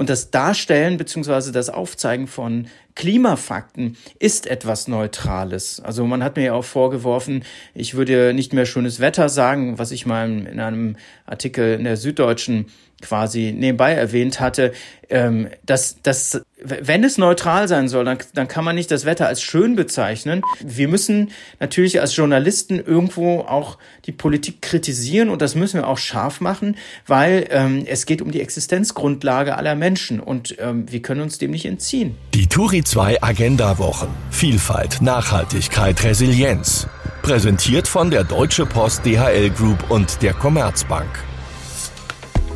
Und das Darstellen beziehungsweise das Aufzeigen von Klimafakten ist etwas Neutrales. Also man hat mir ja auch vorgeworfen, ich würde nicht mehr schönes Wetter sagen, was ich mal in einem Artikel in der Süddeutschen quasi nebenbei erwähnt hatte, ähm, dass, dass wenn es neutral sein soll, dann, dann kann man nicht das Wetter als schön bezeichnen. Wir müssen natürlich als Journalisten irgendwo auch die Politik kritisieren und das müssen wir auch scharf machen, weil ähm, es geht um die Existenzgrundlage aller Menschen und ähm, wir können uns dem nicht entziehen. Die Turi 2 Agenda Wochen. Vielfalt, Nachhaltigkeit, Resilienz. Präsentiert von der Deutsche Post DHL Group und der Commerzbank.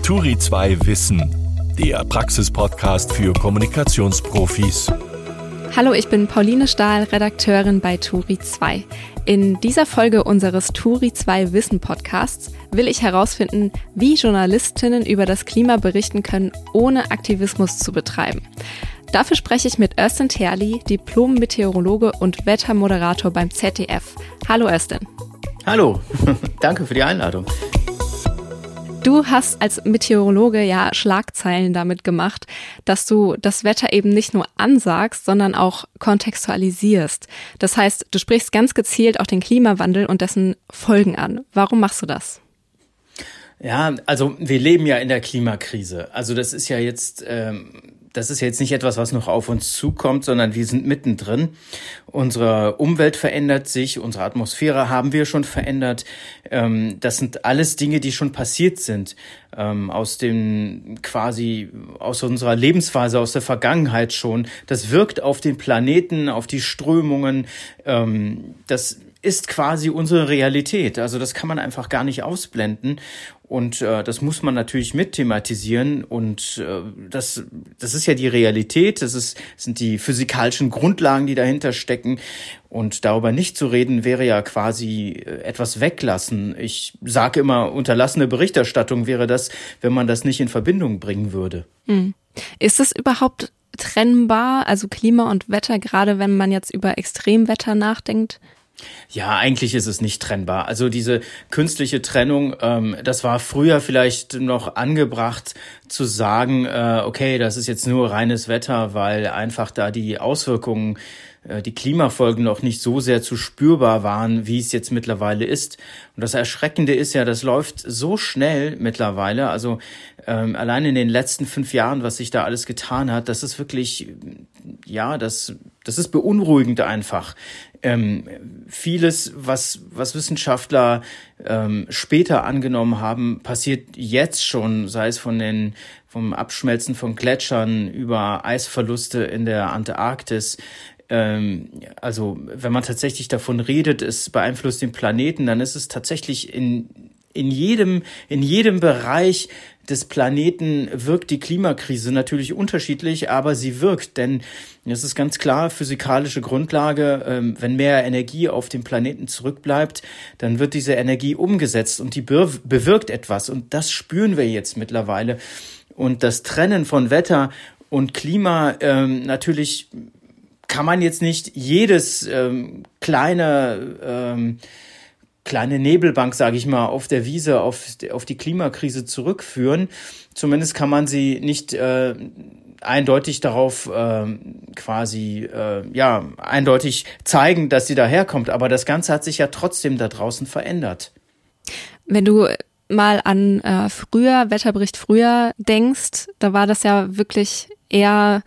Turi 2 Wissen, der Praxispodcast für Kommunikationsprofis. Hallo, ich bin Pauline Stahl, Redakteurin bei Turi 2. In dieser Folge unseres Turi 2 Wissen Podcasts will ich herausfinden, wie Journalistinnen über das Klima berichten können, ohne Aktivismus zu betreiben. Dafür spreche ich mit Östin Terli, Diplom-Meteorologe und Wettermoderator beim ZDF. Hallo Östin. Hallo, danke für die Einladung. Du hast als Meteorologe ja Schlagzeilen damit gemacht, dass du das Wetter eben nicht nur ansagst, sondern auch kontextualisierst. Das heißt, du sprichst ganz gezielt auch den Klimawandel und dessen Folgen an. Warum machst du das? Ja, also wir leben ja in der Klimakrise. Also das ist ja jetzt ähm, das ist jetzt nicht etwas, was noch auf uns zukommt, sondern wir sind mittendrin. Unsere Umwelt verändert sich, unsere Atmosphäre haben wir schon verändert. Ähm, das sind alles Dinge, die schon passiert sind. Ähm, aus dem quasi, aus unserer Lebensphase, aus der Vergangenheit schon. Das wirkt auf den Planeten, auf die Strömungen. Ähm, das ist quasi unsere Realität. Also das kann man einfach gar nicht ausblenden. Und äh, das muss man natürlich mit thematisieren. Und äh, das, das ist ja die Realität, das, ist, das sind die physikalischen Grundlagen, die dahinter stecken. Und darüber nicht zu reden, wäre ja quasi äh, etwas weglassen. Ich sage immer, unterlassene Berichterstattung wäre das, wenn man das nicht in Verbindung bringen würde. Hm. Ist es überhaupt trennbar, also Klima und Wetter, gerade wenn man jetzt über Extremwetter nachdenkt? Ja, eigentlich ist es nicht trennbar. Also diese künstliche Trennung, ähm, das war früher vielleicht noch angebracht zu sagen, äh, okay, das ist jetzt nur reines Wetter, weil einfach da die Auswirkungen, äh, die Klimafolgen noch nicht so sehr zu spürbar waren, wie es jetzt mittlerweile ist. Und das Erschreckende ist ja, das läuft so schnell mittlerweile. Also ähm, allein in den letzten fünf Jahren, was sich da alles getan hat, das ist wirklich, ja, das, das ist beunruhigend einfach ähm, vieles, was, was Wissenschaftler ähm, später angenommen haben, passiert jetzt schon, sei es von den, vom Abschmelzen von Gletschern über Eisverluste in der Antarktis. Ähm, also wenn man tatsächlich davon redet, es beeinflusst den Planeten, dann ist es tatsächlich in in jedem, in jedem Bereich des Planeten wirkt die Klimakrise natürlich unterschiedlich, aber sie wirkt, denn es ist ganz klar physikalische Grundlage, ähm, wenn mehr Energie auf dem Planeten zurückbleibt, dann wird diese Energie umgesetzt und die bewirkt etwas und das spüren wir jetzt mittlerweile. Und das Trennen von Wetter und Klima ähm, natürlich kann man jetzt nicht jedes ähm, kleine kleine Nebelbank, sage ich mal, auf der Wiese auf, auf die Klimakrise zurückführen. Zumindest kann man sie nicht äh, eindeutig darauf äh, quasi äh, ja eindeutig zeigen, dass sie daherkommt. Aber das Ganze hat sich ja trotzdem da draußen verändert. Wenn du mal an äh, früher Wetterbericht früher denkst, da war das ja wirklich eher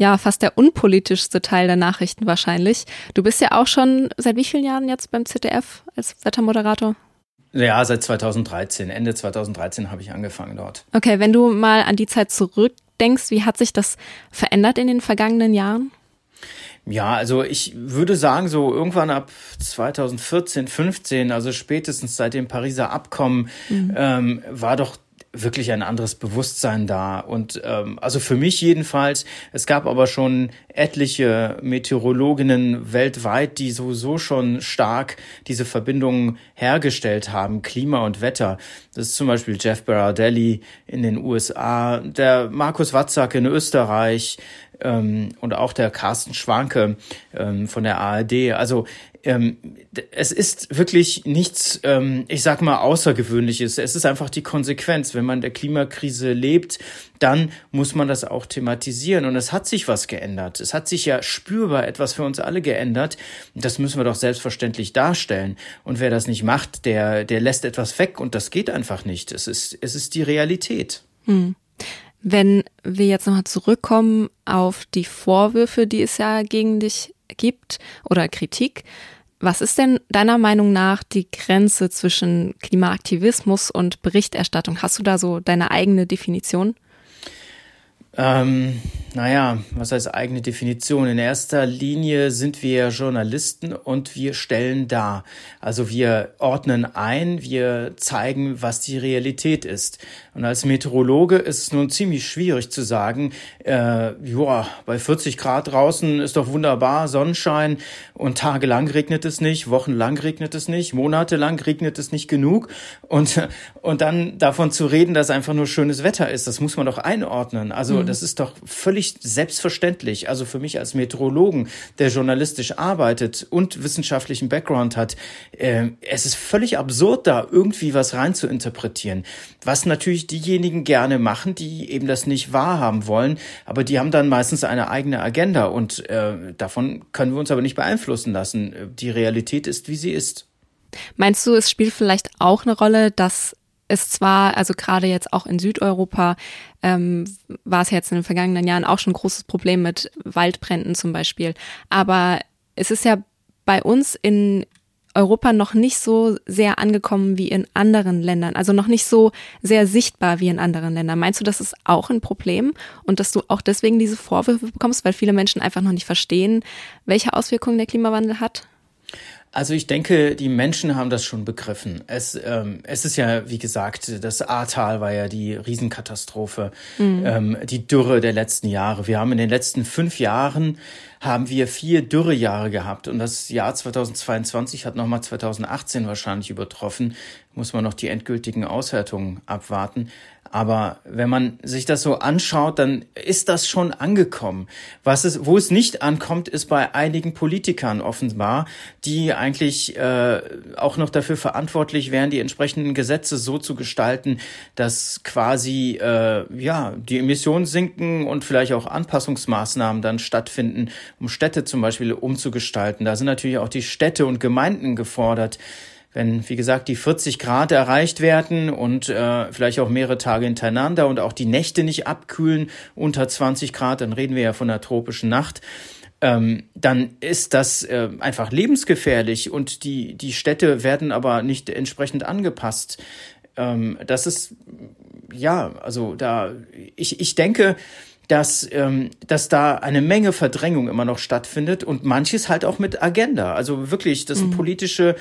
ja fast der unpolitischste Teil der Nachrichten wahrscheinlich. Du bist ja auch schon seit wie vielen Jahren jetzt beim ZDF als Wettermoderator? Ja, seit 2013. Ende 2013 habe ich angefangen dort. Okay, wenn du mal an die Zeit zurückdenkst, wie hat sich das verändert in den vergangenen Jahren? Ja, also ich würde sagen, so irgendwann ab 2014, 15, also spätestens seit dem Pariser Abkommen, mhm. ähm, war doch wirklich ein anderes Bewusstsein da. Und ähm, also für mich jedenfalls, es gab aber schon etliche Meteorologinnen weltweit, die sowieso schon stark diese Verbindungen hergestellt haben, Klima und Wetter. Das ist zum Beispiel Jeff Berardelli in den USA, der Markus Watzak in Österreich, ähm, und auch der Carsten Schwanke ähm, von der ARD. Also ähm, es ist wirklich nichts, ähm, ich sag mal, Außergewöhnliches. Es ist einfach die Konsequenz. Wenn man der Klimakrise lebt, dann muss man das auch thematisieren. Und es hat sich was geändert. Es hat sich ja spürbar etwas für uns alle geändert. Das müssen wir doch selbstverständlich darstellen. Und wer das nicht macht, der, der lässt etwas weg und das geht einfach nicht. Es ist, es ist die Realität. Hm. Wenn wir jetzt nochmal zurückkommen auf die Vorwürfe, die es ja gegen dich gibt oder Kritik, was ist denn deiner Meinung nach die Grenze zwischen Klimaaktivismus und Berichterstattung? Hast du da so deine eigene Definition? Ähm, naja, was heißt eigene Definition? In erster Linie sind wir Journalisten und wir stellen dar. Also wir ordnen ein, wir zeigen, was die Realität ist. Und als Meteorologe ist es nun ziemlich schwierig zu sagen, äh, joa, bei 40 Grad draußen ist doch wunderbar, Sonnenschein und tagelang regnet es nicht, wochenlang regnet es nicht, monatelang regnet es nicht genug. Und, und dann davon zu reden, dass einfach nur schönes Wetter ist, das muss man doch einordnen. Also mhm. Das ist doch völlig selbstverständlich. Also für mich als Meteorologen, der journalistisch arbeitet und wissenschaftlichen Background hat, äh, es ist völlig absurd, da irgendwie was rein zu interpretieren. Was natürlich diejenigen gerne machen, die eben das nicht wahrhaben wollen, aber die haben dann meistens eine eigene Agenda und äh, davon können wir uns aber nicht beeinflussen lassen. Die Realität ist, wie sie ist. Meinst du, es spielt vielleicht auch eine Rolle, dass es zwar, also gerade jetzt auch in Südeuropa, ähm, war es jetzt in den vergangenen Jahren auch schon ein großes Problem mit Waldbränden zum Beispiel, aber es ist ja bei uns in Europa noch nicht so sehr angekommen wie in anderen Ländern, also noch nicht so sehr sichtbar wie in anderen Ländern. Meinst du, das ist auch ein Problem und dass du auch deswegen diese Vorwürfe bekommst, weil viele Menschen einfach noch nicht verstehen, welche Auswirkungen der Klimawandel hat? Also ich denke, die Menschen haben das schon begriffen. Es, ähm, es ist ja, wie gesagt, das Ahrtal war ja die Riesenkatastrophe, mhm. ähm, die Dürre der letzten Jahre. Wir haben in den letzten fünf Jahren haben wir vier Dürrejahre gehabt und das Jahr 2022 hat nochmal 2018 wahrscheinlich übertroffen. Muss man noch die endgültigen Auswertungen abwarten. Aber wenn man sich das so anschaut, dann ist das schon angekommen. Was es, wo es nicht ankommt, ist bei einigen Politikern offenbar, die eigentlich äh, auch noch dafür verantwortlich wären, die entsprechenden Gesetze so zu gestalten, dass quasi äh, ja die Emissionen sinken und vielleicht auch Anpassungsmaßnahmen dann stattfinden, um Städte zum Beispiel umzugestalten. Da sind natürlich auch die Städte und Gemeinden gefordert wenn, wie gesagt, die 40 Grad erreicht werden und äh, vielleicht auch mehrere Tage hintereinander und auch die Nächte nicht abkühlen unter 20 Grad, dann reden wir ja von einer tropischen Nacht, ähm, dann ist das äh, einfach lebensgefährlich und die, die Städte werden aber nicht entsprechend angepasst. Ähm, das ist, ja, also da, ich, ich denke, dass, ähm, dass da eine Menge Verdrängung immer noch stattfindet und manches halt auch mit Agenda. Also wirklich, das sind mhm. politische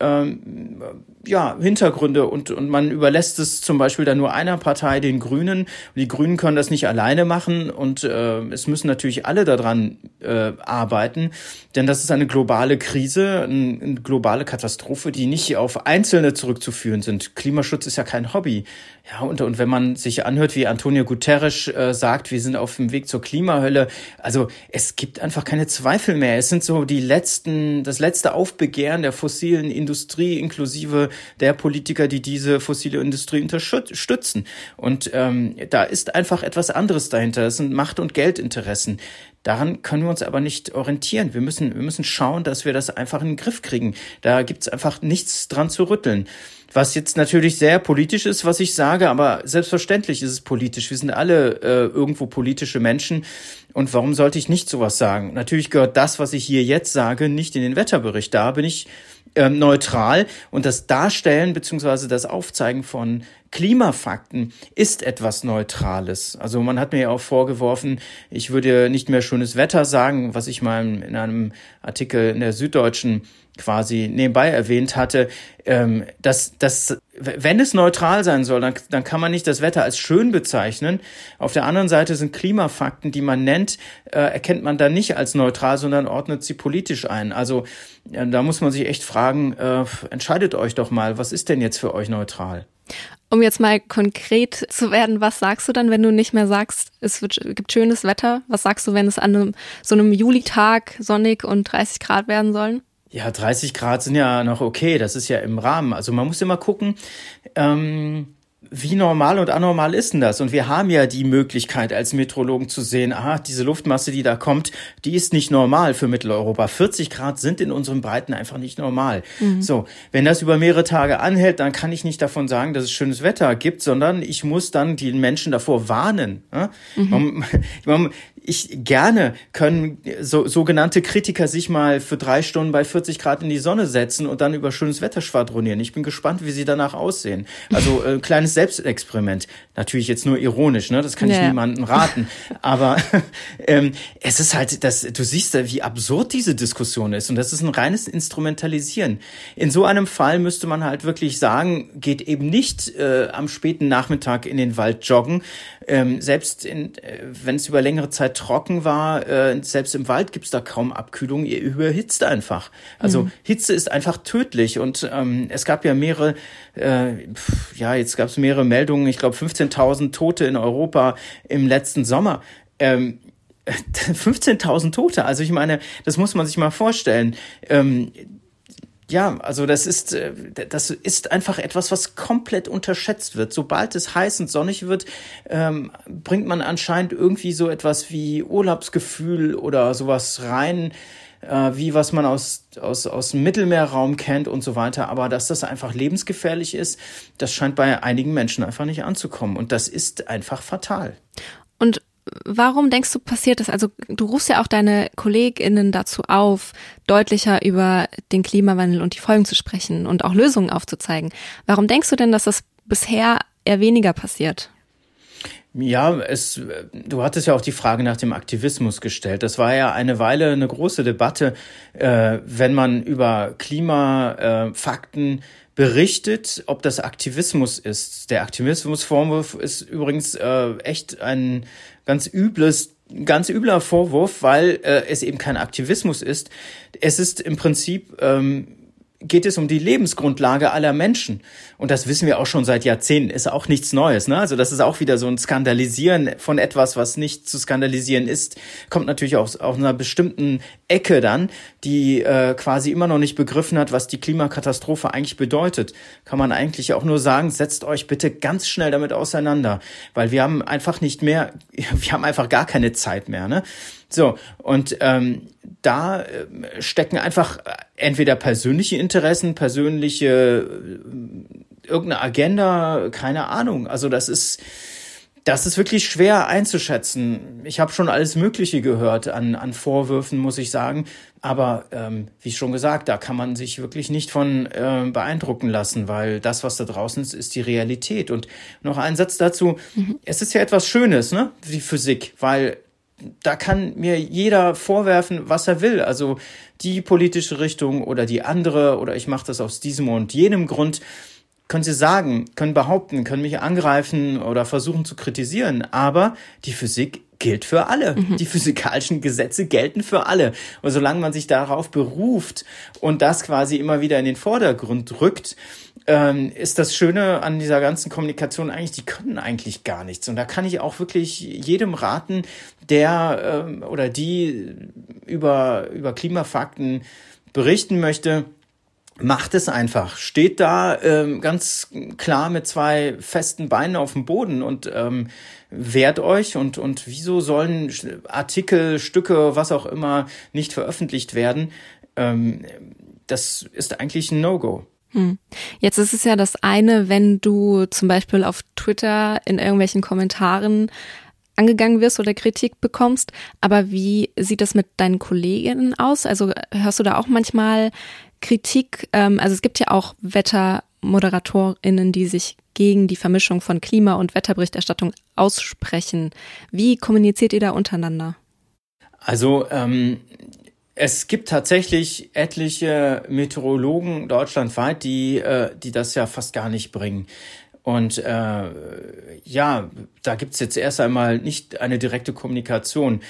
ähm, ja, Hintergründe und, und man überlässt es zum Beispiel dann nur einer Partei, den Grünen. Die Grünen können das nicht alleine machen und äh, es müssen natürlich alle daran äh, arbeiten, denn das ist eine globale Krise, eine, eine globale Katastrophe, die nicht auf Einzelne zurückzuführen sind. Klimaschutz ist ja kein Hobby. Ja, und, und wenn man sich anhört, wie Antonio Guterres äh, sagt, wir sind auf dem Weg zur Klimahölle, also es gibt einfach keine Zweifel mehr. Es sind so die letzten, das letzte Aufbegehren der fossilen Industrie inklusive der Politiker, die diese fossile Industrie unterstützen. Und ähm, da ist einfach etwas anderes dahinter. Das sind Macht- und Geldinteressen. Daran können wir uns aber nicht orientieren. Wir müssen, wir müssen schauen, dass wir das einfach in den Griff kriegen. Da gibt's einfach nichts dran zu rütteln. Was jetzt natürlich sehr politisch ist, was ich sage, aber selbstverständlich ist es politisch. Wir sind alle äh, irgendwo politische Menschen. Und warum sollte ich nicht sowas sagen? Natürlich gehört das, was ich hier jetzt sage, nicht in den Wetterbericht. Da bin ich ähm, neutral und das Darstellen beziehungsweise das Aufzeigen von Klimafakten ist etwas Neutrales. Also man hat mir ja auch vorgeworfen, ich würde nicht mehr schönes Wetter sagen, was ich mal in einem Artikel in der Süddeutschen quasi nebenbei erwähnt hatte, ähm, dass, dass wenn es neutral sein soll, dann, dann kann man nicht das Wetter als schön bezeichnen. Auf der anderen Seite sind Klimafakten, die man nennt, äh, erkennt man dann nicht als neutral, sondern ordnet sie politisch ein. Also äh, da muss man sich echt fragen, äh, entscheidet euch doch mal, was ist denn jetzt für euch neutral? Um jetzt mal konkret zu werden, was sagst du dann, wenn du nicht mehr sagst, es wird, gibt schönes Wetter? Was sagst du, wenn es an einem, so einem Julitag sonnig und 30 Grad werden sollen? Ja, 30 Grad sind ja noch okay, das ist ja im Rahmen. Also man muss immer gucken, ähm, wie normal und anormal ist denn das? Und wir haben ja die Möglichkeit als Meteorologen zu sehen, aha, diese Luftmasse, die da kommt, die ist nicht normal für Mitteleuropa. 40 Grad sind in unseren Breiten einfach nicht normal. Mhm. So, wenn das über mehrere Tage anhält, dann kann ich nicht davon sagen, dass es schönes Wetter gibt, sondern ich muss dann die Menschen davor warnen. Mhm. Man, ich gerne können so, sogenannte Kritiker sich mal für drei Stunden bei 40 Grad in die Sonne setzen und dann über schönes Wetter schwadronieren. Ich bin gespannt, wie sie danach aussehen. Also äh, kleines Selbstexperiment. Natürlich jetzt nur ironisch, ne? Das kann ich ja. niemandem raten. Aber ähm, es ist halt, das, du siehst, wie absurd diese Diskussion ist. Und das ist ein reines Instrumentalisieren. In so einem Fall müsste man halt wirklich sagen, geht eben nicht äh, am späten Nachmittag in den Wald joggen. Ähm, selbst in, äh, wenn es über längere Zeit trocken war, äh, selbst im Wald gibt's da kaum Abkühlung, ihr überhitzt einfach. Also mhm. Hitze ist einfach tödlich und ähm, es gab ja mehrere, äh, ja, jetzt gab's mehrere Meldungen, ich glaube 15.000 Tote in Europa im letzten Sommer. Ähm, 15.000 Tote, also ich meine, das muss man sich mal vorstellen. Ähm, ja, also das ist, äh, das ist einfach etwas, was komplett unterschätzt wird. Sobald es heiß und sonnig wird, ähm, bringt man anscheinend irgendwie so etwas wie Urlaubsgefühl oder sowas rein, äh, wie was man aus, aus, aus dem Mittelmeerraum kennt und so weiter. Aber dass das einfach lebensgefährlich ist, das scheint bei einigen Menschen einfach nicht anzukommen. Und das ist einfach fatal. Und warum denkst du, passiert das? Also du rufst ja auch deine KollegInnen dazu auf, deutlicher über den Klimawandel und die Folgen zu sprechen und auch Lösungen aufzuzeigen. Warum denkst du denn, dass das bisher eher weniger passiert? Ja, es, du hattest ja auch die Frage nach dem Aktivismus gestellt. Das war ja eine Weile eine große Debatte, äh, wenn man über Klimafakten äh, berichtet, ob das Aktivismus ist. Der Aktivismusvorwurf ist übrigens äh, echt ein ganz übles ganz übler Vorwurf, weil äh, es eben kein Aktivismus ist. Es ist im Prinzip ähm, geht es um die Lebensgrundlage aller Menschen. Und das wissen wir auch schon seit Jahrzehnten. Ist auch nichts Neues. Ne? Also das ist auch wieder so ein Skandalisieren von etwas, was nicht zu skandalisieren ist. Kommt natürlich aus, aus einer bestimmten Ecke dann, die äh, quasi immer noch nicht begriffen hat, was die Klimakatastrophe eigentlich bedeutet. Kann man eigentlich auch nur sagen, setzt euch bitte ganz schnell damit auseinander. Weil wir haben einfach nicht mehr, wir haben einfach gar keine Zeit mehr. Ne? So, und ähm, da äh, stecken einfach entweder persönliche Interessen, persönliche äh, irgendeine Agenda, keine Ahnung. Also das ist das ist wirklich schwer einzuschätzen. Ich habe schon alles Mögliche gehört an, an Vorwürfen, muss ich sagen. Aber ähm, wie schon gesagt, da kann man sich wirklich nicht von äh, beeindrucken lassen, weil das, was da draußen ist, ist die Realität. Und noch ein Satz dazu. Mhm. Es ist ja etwas Schönes, ne? Die Physik, weil da kann mir jeder vorwerfen, was er will. Also die politische Richtung oder die andere oder ich mache das aus diesem und jenem Grund. Können Sie sagen, können behaupten, können mich angreifen oder versuchen zu kritisieren, aber die Physik gilt für alle. Mhm. Die physikalischen Gesetze gelten für alle. Und solange man sich darauf beruft und das quasi immer wieder in den Vordergrund rückt, ähm, ist das Schöne an dieser ganzen Kommunikation eigentlich, die können eigentlich gar nichts. Und da kann ich auch wirklich jedem raten, der ähm, oder die über, über Klimafakten berichten möchte, macht es einfach. Steht da ähm, ganz klar mit zwei festen Beinen auf dem Boden und ähm, wehrt euch und, und wieso sollen Artikel, Stücke, was auch immer nicht veröffentlicht werden? Ähm, das ist eigentlich ein No-Go. Hm. Jetzt ist es ja das eine, wenn du zum Beispiel auf Twitter in irgendwelchen Kommentaren angegangen wirst oder Kritik bekommst. Aber wie sieht das mit deinen Kolleginnen aus? Also hörst du da auch manchmal Kritik? Ähm, also es gibt ja auch WettermoderatorInnen, die sich gegen die Vermischung von Klima- und Wetterberichterstattung aussprechen. Wie kommuniziert ihr da untereinander? Also ähm, es gibt tatsächlich etliche Meteorologen deutschlandweit, die, äh, die das ja fast gar nicht bringen. Und äh, ja, da gibt's jetzt erst einmal nicht eine direkte Kommunikation.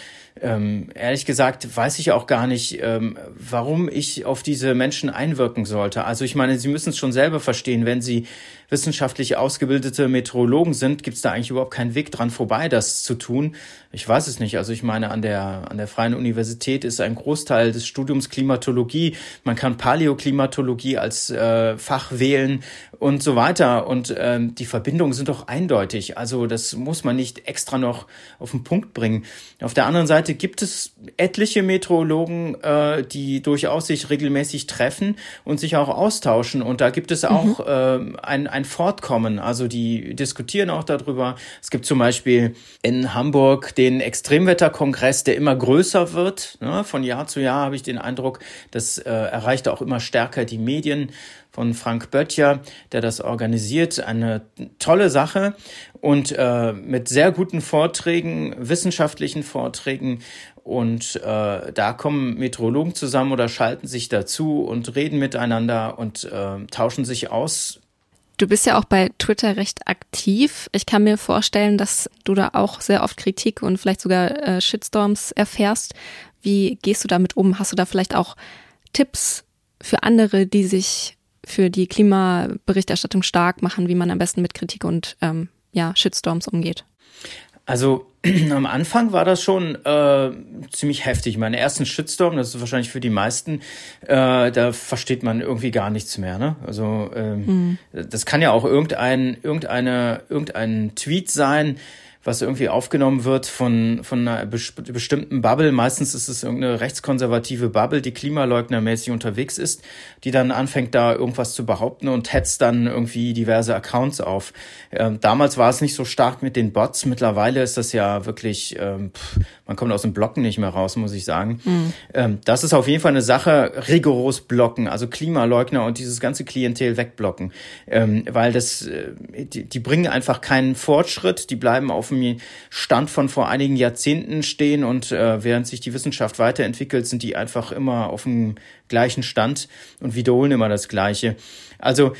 Ähm, ehrlich gesagt weiß ich auch gar nicht, ähm, warum ich auf diese Menschen einwirken sollte. Also ich meine, sie müssen es schon selber verstehen, wenn sie wissenschaftlich ausgebildete Meteorologen sind, gibt es da eigentlich überhaupt keinen Weg dran vorbei, das zu tun. Ich weiß es nicht. Also ich meine, an der, an der Freien Universität ist ein Großteil des Studiums Klimatologie. Man kann Paläoklimatologie als äh, Fach wählen und so weiter. Und ähm, die Verbindungen sind doch eindeutig. Also das muss man nicht extra noch auf den Punkt bringen. Auf der anderen Seite gibt es etliche Meteorologen, äh, die durchaus sich regelmäßig treffen und sich auch austauschen. Und da gibt es mhm. auch mhm. äh, ein, ein Fortkommen. Also die diskutieren auch darüber. Es gibt zum Beispiel in Hamburg den Extremwetterkongress, der immer größer wird. Ne? Von Jahr zu Jahr habe ich den Eindruck, das äh, erreicht auch immer stärker die Medien von Frank Böttcher, der das organisiert. Eine tolle Sache und äh, mit sehr guten Vorträgen, wissenschaftlichen Vorträgen. Und äh, da kommen Meteorologen zusammen oder schalten sich dazu und reden miteinander und äh, tauschen sich aus. Du bist ja auch bei Twitter recht aktiv. Ich kann mir vorstellen, dass du da auch sehr oft Kritik und vielleicht sogar äh, Shitstorms erfährst. Wie gehst du damit um? Hast du da vielleicht auch Tipps für andere, die sich für die Klimaberichterstattung stark machen, wie man am besten mit Kritik und ähm, ja, Shitstorms umgeht? Also am Anfang war das schon äh, ziemlich heftig. Meine ersten Shitstorm, das ist wahrscheinlich für die meisten, äh, da versteht man irgendwie gar nichts mehr. Ne? Also ähm, mhm. das kann ja auch irgendein, irgendeine, irgendein Tweet sein, was irgendwie aufgenommen wird von, von einer bestimmten Bubble. Meistens ist es irgendeine rechtskonservative Bubble, die klimaleugnermäßig unterwegs ist, die dann anfängt, da irgendwas zu behaupten und hetzt dann irgendwie diverse Accounts auf. Ähm, damals war es nicht so stark mit den Bots. Mittlerweile ist das ja wirklich, ähm, pff, man kommt aus dem Blocken nicht mehr raus, muss ich sagen. Mhm. Ähm, das ist auf jeden Fall eine Sache, rigoros blocken, also Klimaleugner und dieses ganze Klientel wegblocken. Ähm, weil das, äh, die, die bringen einfach keinen Fortschritt, die bleiben auf dem Stand von vor einigen Jahrzehnten stehen und äh, während sich die Wissenschaft weiterentwickelt, sind die einfach immer auf dem gleichen Stand und wiederholen immer das Gleiche. Also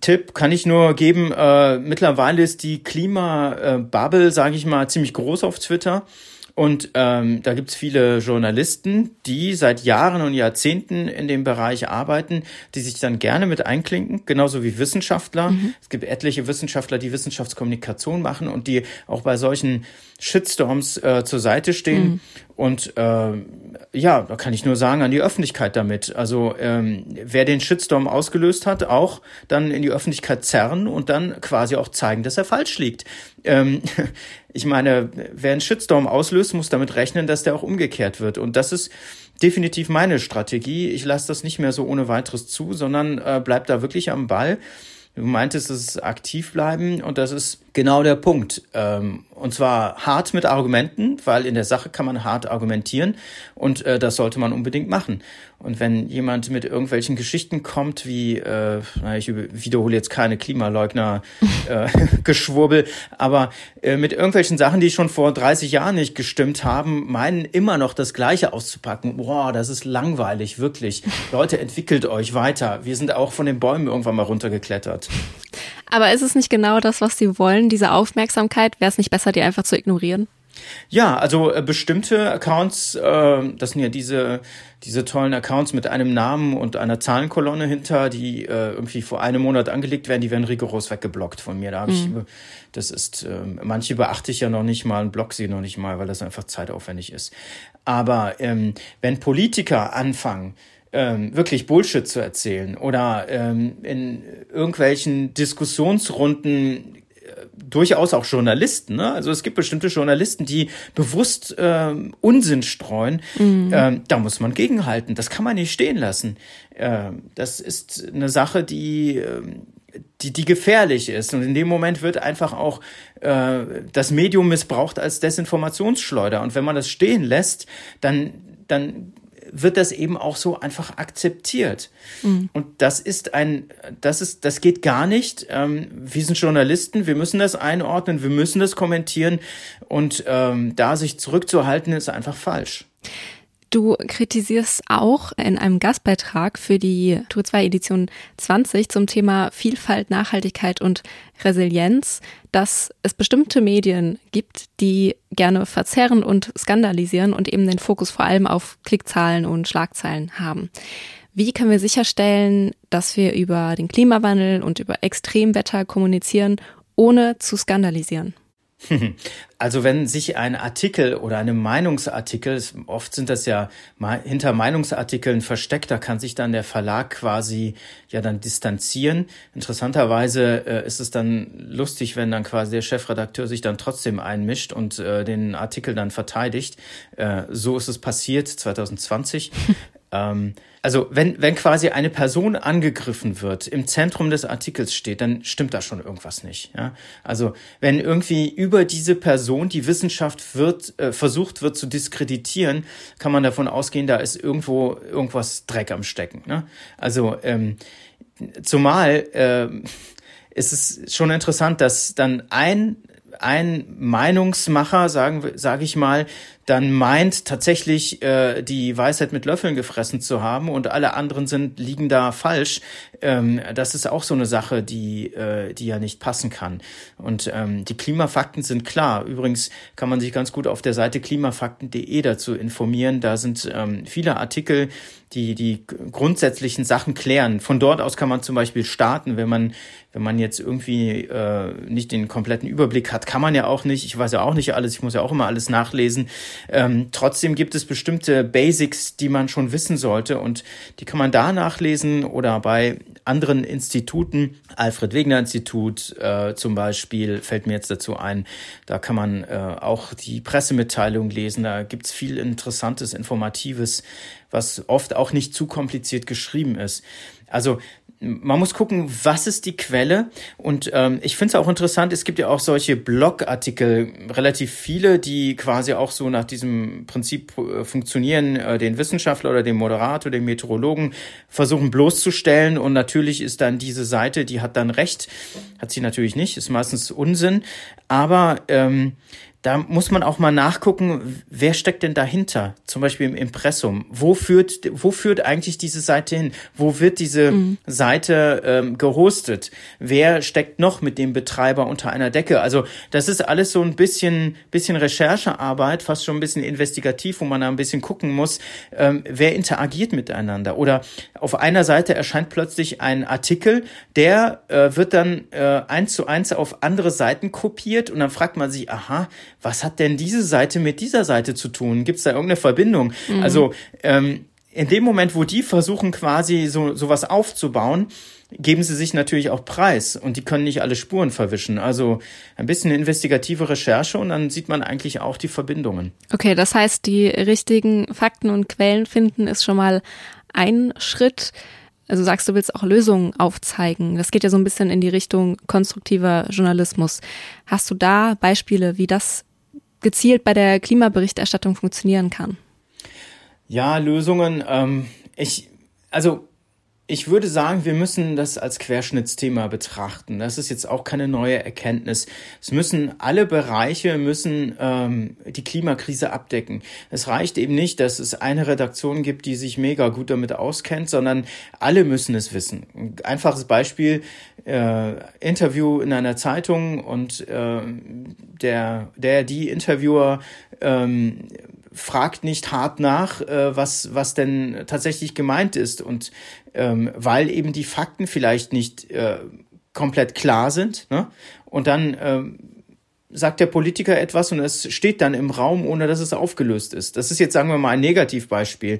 Tipp kann ich nur geben, äh, mittlerweile ist die Klimabubble, äh, sage ich mal, ziemlich groß auf Twitter. Und ähm, da gibt's viele Journalisten, die seit Jahren und Jahrzehnten in dem Bereich arbeiten, die sich dann gerne mit einklinken, genauso wie Wissenschaftler. Mhm. Es gibt etliche Wissenschaftler, die Wissenschaftskommunikation machen und die auch bei solchen Shitstorms äh, zur Seite stehen. Mhm. Und äh, ja, da kann ich nur sagen, an die Öffentlichkeit damit. Also ähm, wer den Shitstorm ausgelöst hat, auch dann in die Öffentlichkeit zerren und dann quasi auch zeigen, dass er falsch liegt. Ähm, ich meine, wer einen Shitstorm auslöst, muss damit rechnen, dass der auch umgekehrt wird. Und das ist definitiv meine Strategie. Ich lasse das nicht mehr so ohne weiteres zu, sondern äh, bleib da wirklich am Ball. Du meintest, es ist aktiv bleiben und das ist genau der Punkt. Ähm, und zwar hart mit Argumenten, weil in der Sache kann man hart argumentieren und äh, das sollte man unbedingt machen. Und wenn jemand mit irgendwelchen Geschichten kommt, wie, äh, ich wiederhole jetzt keine Klimaleugner äh, aber äh, mit irgendwelchen Sachen, die schon vor 30 Jahren nicht gestimmt haben, meinen immer noch das Gleiche auszupacken. Boah, das ist langweilig, wirklich. Leute, entwickelt euch weiter. Wir sind auch von den Bäumen irgendwann mal runtergeklettert. Aber ist es nicht genau das, was sie wollen, diese Aufmerksamkeit? Wäre es nicht besser, die einfach zu ignorieren? Ja, also äh, bestimmte Accounts, äh, das sind ja diese, diese tollen Accounts mit einem Namen und einer Zahlenkolonne hinter, die äh, irgendwie vor einem Monat angelegt werden, die werden rigoros weggeblockt von mir. Da habe mhm. ich, das ist, äh, manche beachte ich ja noch nicht mal und block sie noch nicht mal, weil das einfach zeitaufwendig ist. Aber ähm, wenn Politiker anfangen, ähm, wirklich Bullshit zu erzählen oder ähm, in irgendwelchen Diskussionsrunden äh, durchaus auch Journalisten. Ne? Also es gibt bestimmte Journalisten, die bewusst ähm, Unsinn streuen. Mhm. Ähm, da muss man gegenhalten. Das kann man nicht stehen lassen. Ähm, das ist eine Sache, die ähm, die, die gefährlich ist. Und in dem Moment wird einfach auch äh, das Medium missbraucht als Desinformationsschleuder. Und wenn man das stehen lässt, dann, dann wird das eben auch so einfach akzeptiert. Mhm. Und das ist ein, das ist, das geht gar nicht. Ähm, wir sind Journalisten, wir müssen das einordnen, wir müssen das kommentieren und ähm, da sich zurückzuhalten, ist einfach falsch. Du kritisierst auch in einem Gastbeitrag für die Tour 2 Edition 20 zum Thema Vielfalt, Nachhaltigkeit und Resilienz, dass es bestimmte Medien gibt, die gerne verzerren und skandalisieren und eben den Fokus vor allem auf Klickzahlen und Schlagzeilen haben. Wie können wir sicherstellen, dass wir über den Klimawandel und über Extremwetter kommunizieren, ohne zu skandalisieren? Also wenn sich ein Artikel oder eine Meinungsartikel, oft sind das ja hinter Meinungsartikeln versteckt, da kann sich dann der Verlag quasi ja dann distanzieren. Interessanterweise äh, ist es dann lustig, wenn dann quasi der Chefredakteur sich dann trotzdem einmischt und äh, den Artikel dann verteidigt. Äh, so ist es passiert 2020. Ähm, also wenn, wenn quasi eine Person angegriffen wird, im Zentrum des Artikels steht, dann stimmt da schon irgendwas nicht. Ja? Also wenn irgendwie über diese Person die Wissenschaft wird, äh, versucht wird zu diskreditieren, kann man davon ausgehen, da ist irgendwo irgendwas Dreck am Stecken. Ne? Also ähm, zumal äh, ist es schon interessant, dass dann ein ein Meinungsmacher, sagen sage ich mal, dann meint tatsächlich äh, die Weisheit mit Löffeln gefressen zu haben und alle anderen sind liegen da falsch. Ähm, das ist auch so eine Sache, die äh, die ja nicht passen kann. Und ähm, die Klimafakten sind klar. Übrigens kann man sich ganz gut auf der Seite klimafakten.de dazu informieren. Da sind ähm, viele Artikel, die die grundsätzlichen Sachen klären. Von dort aus kann man zum Beispiel starten, wenn man wenn man jetzt irgendwie äh, nicht den kompletten Überblick hat, kann man ja auch nicht. Ich weiß ja auch nicht alles. Ich muss ja auch immer alles nachlesen. Ähm, trotzdem gibt es bestimmte Basics, die man schon wissen sollte und die kann man da nachlesen oder bei anderen Instituten, Alfred Wegener Institut äh, zum Beispiel, fällt mir jetzt dazu ein, da kann man äh, auch die Pressemitteilung lesen, da gibt's viel Interessantes, Informatives, was oft auch nicht zu kompliziert geschrieben ist. Also man muss gucken, was ist die Quelle. Und ähm, ich finde es auch interessant, es gibt ja auch solche Blogartikel, relativ viele, die quasi auch so nach diesem Prinzip äh, funktionieren, äh, den Wissenschaftler oder den Moderator, den Meteorologen versuchen bloßzustellen. Und natürlich ist dann diese Seite, die hat dann recht, hat sie natürlich nicht, ist meistens Unsinn. Aber ähm, da muss man auch mal nachgucken, wer steckt denn dahinter? Zum Beispiel im Impressum. Wo führt, wo führt eigentlich diese Seite hin? Wo wird diese mhm. Seite ähm, gehostet? Wer steckt noch mit dem Betreiber unter einer Decke? Also das ist alles so ein bisschen, bisschen Recherchearbeit, fast schon ein bisschen investigativ, wo man da ein bisschen gucken muss, ähm, wer interagiert miteinander. Oder auf einer Seite erscheint plötzlich ein Artikel, der äh, wird dann äh, eins zu eins auf andere Seiten kopiert und dann fragt man sich, aha, was hat denn diese Seite mit dieser Seite zu tun? Gibt es da irgendeine Verbindung? Mhm. Also ähm, in dem Moment, wo die versuchen quasi so sowas aufzubauen, geben sie sich natürlich auch preis und die können nicht alle Spuren verwischen. Also ein bisschen investigative Recherche und dann sieht man eigentlich auch die Verbindungen. Okay, das heißt, die richtigen Fakten und Quellen finden ist schon mal ein Schritt. Also sagst du willst auch Lösungen aufzeigen. Das geht ja so ein bisschen in die Richtung konstruktiver Journalismus. Hast du da Beispiele, wie das gezielt bei der Klimaberichterstattung funktionieren kann? Ja, Lösungen. Ähm, ich, also ich würde sagen, wir müssen das als Querschnittsthema betrachten. Das ist jetzt auch keine neue Erkenntnis. Es müssen alle Bereiche müssen ähm, die Klimakrise abdecken. Es reicht eben nicht, dass es eine Redaktion gibt, die sich mega gut damit auskennt, sondern alle müssen es wissen. Ein einfaches Beispiel: äh, Interview in einer Zeitung und äh, der der die Interviewer ähm, fragt nicht hart nach, äh, was, was denn tatsächlich gemeint ist. Und ähm, weil eben die Fakten vielleicht nicht äh, komplett klar sind. Ne? Und dann ähm, sagt der Politiker etwas und es steht dann im Raum, ohne dass es aufgelöst ist. Das ist jetzt, sagen wir mal, ein Negativbeispiel.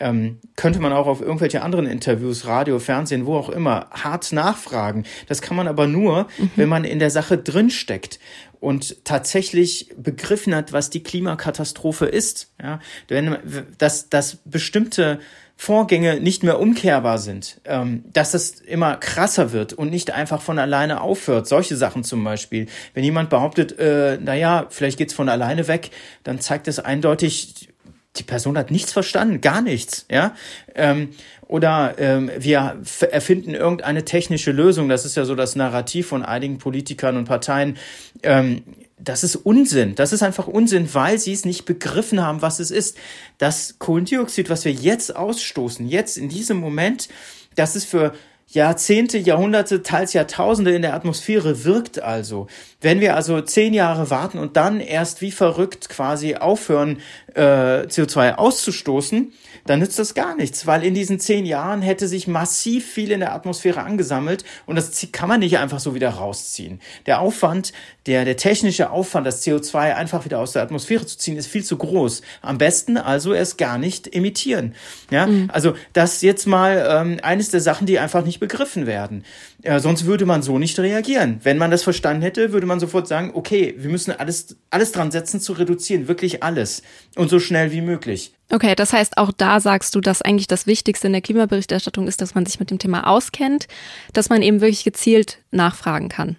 Ähm, könnte man auch auf irgendwelche anderen Interviews, Radio, Fernsehen, wo auch immer, hart nachfragen. Das kann man aber nur, mhm. wenn man in der Sache drinsteckt und tatsächlich begriffen hat, was die Klimakatastrophe ist. Ja, wenn, dass, dass bestimmte Vorgänge nicht mehr umkehrbar sind, ähm, dass es immer krasser wird und nicht einfach von alleine aufhört. Solche Sachen zum Beispiel. Wenn jemand behauptet, äh, naja, vielleicht geht's von alleine weg, dann zeigt es eindeutig, die Person hat nichts verstanden, gar nichts, ja. Ähm, oder ähm, wir erfinden irgendeine technische Lösung. Das ist ja so das Narrativ von einigen Politikern und Parteien. Ähm, das ist Unsinn. Das ist einfach Unsinn, weil sie es nicht begriffen haben, was es ist. Das Kohlendioxid, was wir jetzt ausstoßen, jetzt in diesem Moment, das ist für Jahrzehnte, Jahrhunderte, teils Jahrtausende in der Atmosphäre wirkt also. Wenn wir also zehn Jahre warten und dann erst wie verrückt quasi aufhören, äh, CO2 auszustoßen, dann nützt das gar nichts, weil in diesen zehn Jahren hätte sich massiv viel in der Atmosphäre angesammelt und das kann man nicht einfach so wieder rausziehen. Der Aufwand, der, der technische Aufwand, das CO2 einfach wieder aus der Atmosphäre zu ziehen, ist viel zu groß. Am besten also es gar nicht emittieren. Ja, mhm. also das jetzt mal ähm, eines der Sachen, die einfach nicht begriffen werden. Äh, sonst würde man so nicht reagieren. Wenn man das verstanden hätte, würde man sofort sagen, okay, wir müssen alles, alles dran setzen zu reduzieren, wirklich alles und so schnell wie möglich. Okay, das heißt, auch da sagst du, dass eigentlich das Wichtigste in der Klimaberichterstattung ist, dass man sich mit dem Thema auskennt, dass man eben wirklich gezielt nachfragen kann.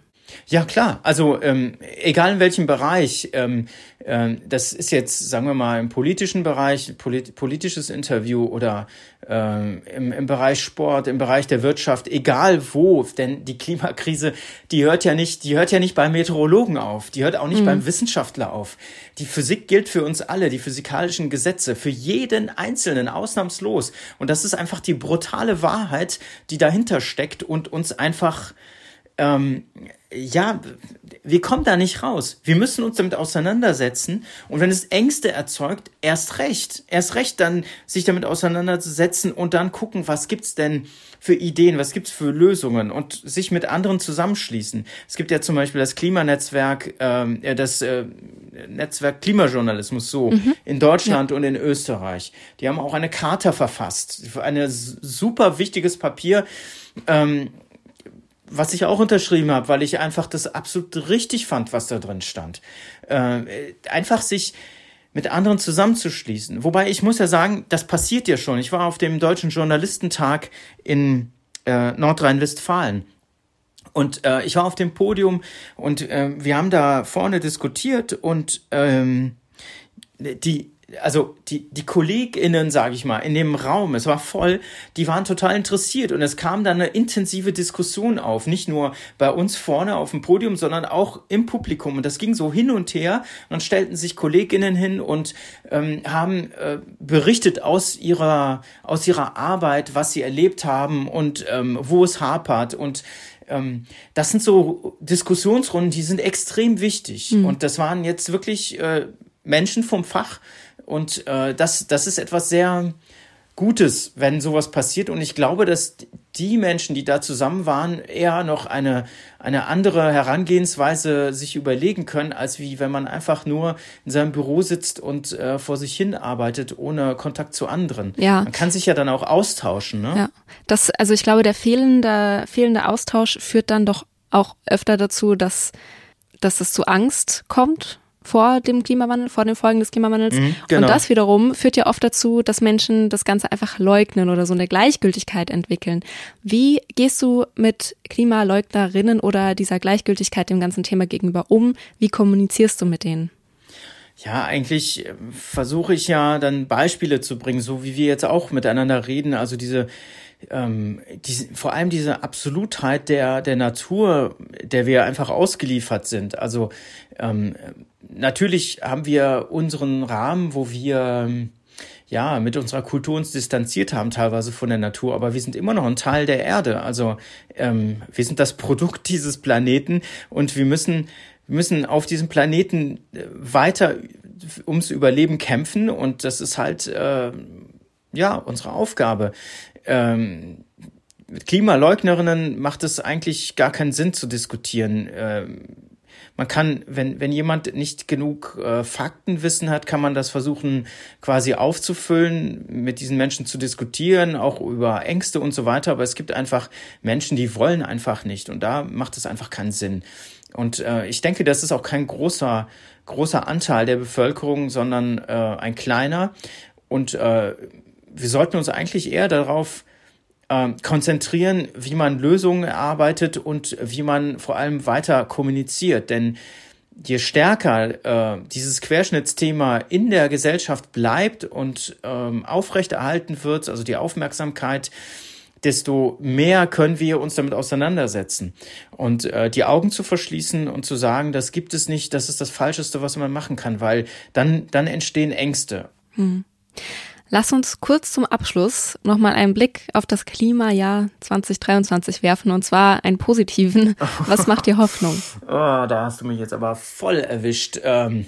Ja, klar. Also ähm, egal in welchem Bereich, ähm, ähm, das ist jetzt, sagen wir mal, im politischen Bereich, polit politisches Interview oder ähm, im, im Bereich Sport, im Bereich der Wirtschaft, egal wo, denn die Klimakrise, die hört ja nicht, die hört ja nicht beim Meteorologen auf, die hört auch nicht mhm. beim Wissenschaftler auf. Die Physik gilt für uns alle, die physikalischen Gesetze, für jeden Einzelnen ausnahmslos. Und das ist einfach die brutale Wahrheit, die dahinter steckt und uns einfach ähm, ja, wir kommen da nicht raus. Wir müssen uns damit auseinandersetzen. Und wenn es Ängste erzeugt, erst recht. Erst recht dann sich damit auseinanderzusetzen und dann gucken, was gibt's denn für Ideen, was gibt's für Lösungen und sich mit anderen zusammenschließen. Es gibt ja zum Beispiel das Klimanetzwerk, ähm, das äh, Netzwerk Klimajournalismus so mhm. in Deutschland ja. und in Österreich. Die haben auch eine Charta verfasst. Ein super wichtiges Papier. Ähm, was ich auch unterschrieben habe, weil ich einfach das absolut richtig fand, was da drin stand. Äh, einfach sich mit anderen zusammenzuschließen. Wobei ich muss ja sagen, das passiert ja schon. Ich war auf dem Deutschen Journalistentag in äh, Nordrhein-Westfalen. Und äh, ich war auf dem Podium und äh, wir haben da vorne diskutiert und ähm, die also die, die KollegInnen, sage ich mal, in dem Raum, es war voll, die waren total interessiert und es kam dann eine intensive Diskussion auf, nicht nur bei uns vorne auf dem Podium, sondern auch im Publikum und das ging so hin und her und dann stellten sich KollegInnen hin und ähm, haben äh, berichtet aus ihrer, aus ihrer Arbeit, was sie erlebt haben und ähm, wo es hapert und ähm, das sind so Diskussionsrunden, die sind extrem wichtig. Mhm. Und das waren jetzt wirklich äh, Menschen vom Fach, und äh, das, das ist etwas sehr Gutes, wenn sowas passiert. Und ich glaube, dass die Menschen, die da zusammen waren, eher noch eine, eine andere Herangehensweise sich überlegen können, als wie wenn man einfach nur in seinem Büro sitzt und äh, vor sich hin arbeitet, ohne Kontakt zu anderen. Ja. Man kann sich ja dann auch austauschen. Ne? Ja, das, also ich glaube, der fehlende, fehlende Austausch führt dann doch auch öfter dazu, dass, dass es zu Angst kommt vor dem Klimawandel, vor den Folgen des Klimawandels. Mhm, genau. Und das wiederum führt ja oft dazu, dass Menschen das Ganze einfach leugnen oder so eine Gleichgültigkeit entwickeln. Wie gehst du mit Klimaleugnerinnen oder dieser Gleichgültigkeit dem ganzen Thema gegenüber um? Wie kommunizierst du mit denen? Ja, eigentlich äh, versuche ich ja dann Beispiele zu bringen, so wie wir jetzt auch miteinander reden. Also diese ähm, diese, vor allem diese Absolutheit der, der Natur, der wir einfach ausgeliefert sind. Also ähm, natürlich haben wir unseren Rahmen, wo wir ja mit unserer Kultur uns distanziert haben, teilweise von der Natur, aber wir sind immer noch ein Teil der Erde. Also ähm, wir sind das Produkt dieses Planeten und wir müssen wir müssen auf diesem Planeten äh, weiter ums Überleben kämpfen und das ist halt äh, ja unsere Aufgabe ähm, mit Klimaleugnerinnen macht es eigentlich gar keinen Sinn zu diskutieren. Ähm, man kann, wenn, wenn jemand nicht genug äh, Faktenwissen hat, kann man das versuchen quasi aufzufüllen, mit diesen Menschen zu diskutieren, auch über Ängste und so weiter. Aber es gibt einfach Menschen, die wollen einfach nicht. Und da macht es einfach keinen Sinn. Und äh, ich denke, das ist auch kein großer, großer Anteil der Bevölkerung, sondern äh, ein kleiner. Und äh, wir sollten uns eigentlich eher darauf äh, konzentrieren, wie man Lösungen erarbeitet und wie man vor allem weiter kommuniziert. Denn je stärker äh, dieses Querschnittsthema in der Gesellschaft bleibt und ähm, aufrechterhalten wird, also die Aufmerksamkeit, desto mehr können wir uns damit auseinandersetzen. Und äh, die Augen zu verschließen und zu sagen, das gibt es nicht, das ist das Falscheste, was man machen kann, weil dann, dann entstehen Ängste. Hm. Lass uns kurz zum Abschluss nochmal einen Blick auf das Klimajahr 2023 werfen und zwar einen positiven. Was macht dir Hoffnung? Oh, da hast du mich jetzt aber voll erwischt. Ähm,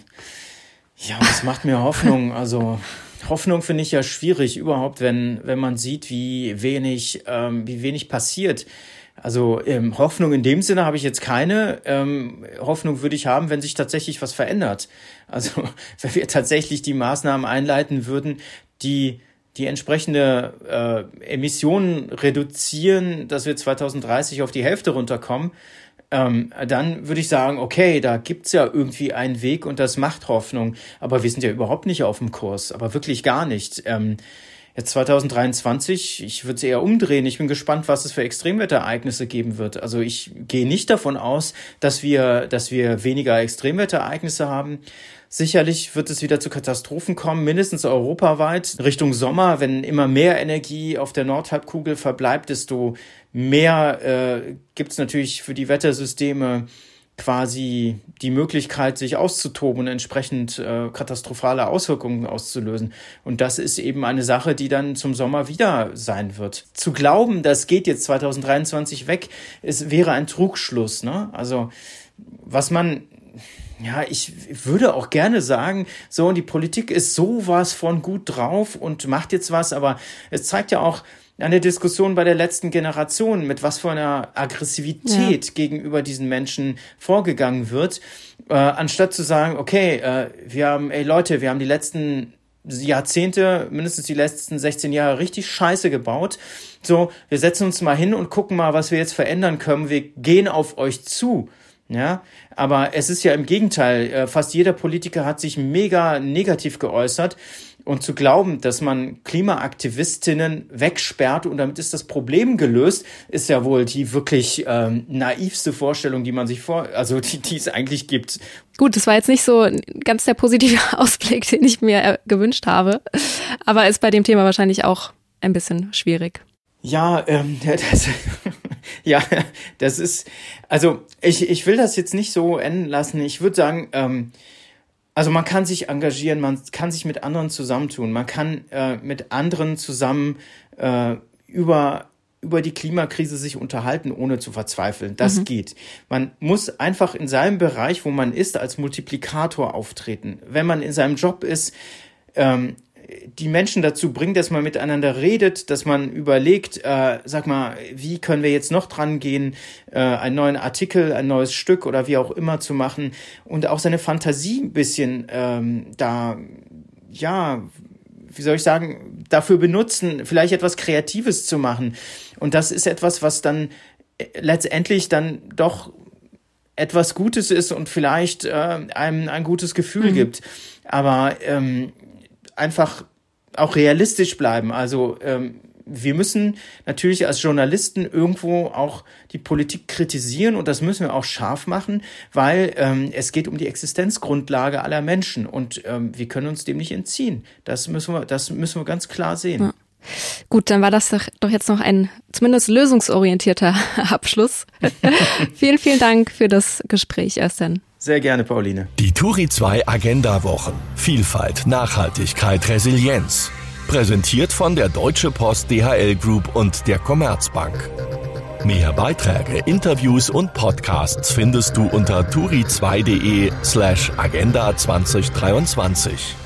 ja, was macht mir Hoffnung? Also Hoffnung finde ich ja schwierig überhaupt, wenn wenn man sieht, wie wenig ähm, wie wenig passiert. Also ähm, Hoffnung in dem Sinne habe ich jetzt keine. Ähm, Hoffnung würde ich haben, wenn sich tatsächlich was verändert. Also wenn wir tatsächlich die Maßnahmen einleiten würden, die die entsprechende äh, Emissionen reduzieren, dass wir 2030 auf die Hälfte runterkommen, ähm, dann würde ich sagen, okay, da gibt's ja irgendwie einen Weg und das macht Hoffnung. Aber wir sind ja überhaupt nicht auf dem Kurs, aber wirklich gar nicht. Ähm, Jetzt 2023, ich würde es eher umdrehen. Ich bin gespannt, was es für Extremwetterereignisse geben wird. Also ich gehe nicht davon aus, dass wir, dass wir weniger Extremwetterereignisse haben. Sicherlich wird es wieder zu Katastrophen kommen, mindestens europaweit. Richtung Sommer, wenn immer mehr Energie auf der Nordhalbkugel verbleibt, desto mehr äh, gibt es natürlich für die Wettersysteme quasi die Möglichkeit, sich auszutoben und entsprechend äh, katastrophale Auswirkungen auszulösen. Und das ist eben eine Sache, die dann zum Sommer wieder sein wird. Zu glauben, das geht jetzt 2023 weg, es wäre ein Trugschluss. Ne? Also was man ja, ich würde auch gerne sagen, so, die Politik ist sowas von gut drauf und macht jetzt was, aber es zeigt ja auch, an der Diskussion bei der letzten Generation, mit was für einer Aggressivität ja. gegenüber diesen Menschen vorgegangen wird, äh, anstatt zu sagen, okay, äh, wir haben, ey Leute, wir haben die letzten Jahrzehnte, mindestens die letzten 16 Jahre richtig scheiße gebaut. So, wir setzen uns mal hin und gucken mal, was wir jetzt verändern können. Wir gehen auf euch zu. Ja, aber es ist ja im Gegenteil, äh, fast jeder Politiker hat sich mega negativ geäußert und zu glauben, dass man Klimaaktivistinnen wegsperrt und damit ist das Problem gelöst, ist ja wohl die wirklich ähm, naivste Vorstellung, die man sich vor, also die, die es eigentlich gibt. Gut, das war jetzt nicht so ganz der positive Ausblick, den ich mir äh, gewünscht habe, aber ist bei dem Thema wahrscheinlich auch ein bisschen schwierig. Ja, ähm, das, ja, das ist, also ich, ich will das jetzt nicht so enden lassen. Ich würde sagen, ähm, also man kann sich engagieren, man kann sich mit anderen zusammentun, man kann äh, mit anderen zusammen äh, über über die Klimakrise sich unterhalten, ohne zu verzweifeln. Das mhm. geht. Man muss einfach in seinem Bereich, wo man ist, als Multiplikator auftreten. Wenn man in seinem Job ist, ähm, die Menschen dazu bringt, dass man miteinander redet, dass man überlegt, äh, sag mal, wie können wir jetzt noch dran gehen, äh, einen neuen Artikel, ein neues Stück oder wie auch immer zu machen und auch seine Fantasie ein bisschen ähm, da, ja, wie soll ich sagen, dafür benutzen, vielleicht etwas Kreatives zu machen. Und das ist etwas, was dann äh, letztendlich dann doch etwas Gutes ist und vielleicht äh, einem ein gutes Gefühl mhm. gibt. Aber ähm, einfach auch realistisch bleiben. Also ähm, wir müssen natürlich als Journalisten irgendwo auch die Politik kritisieren und das müssen wir auch scharf machen, weil ähm, es geht um die Existenzgrundlage aller Menschen und ähm, wir können uns dem nicht entziehen. Das müssen wir, das müssen wir ganz klar sehen. Ja. Gut, dann war das doch, doch jetzt noch ein zumindest lösungsorientierter Abschluss. vielen, vielen Dank für das Gespräch, Östen. Sehr gerne, Pauline. Die Turi 2 Agenda Wochen. Vielfalt, Nachhaltigkeit, Resilienz. Präsentiert von der Deutsche Post DHL Group und der Commerzbank. Mehr Beiträge, Interviews und Podcasts findest du unter turi2.de slash agenda 2023.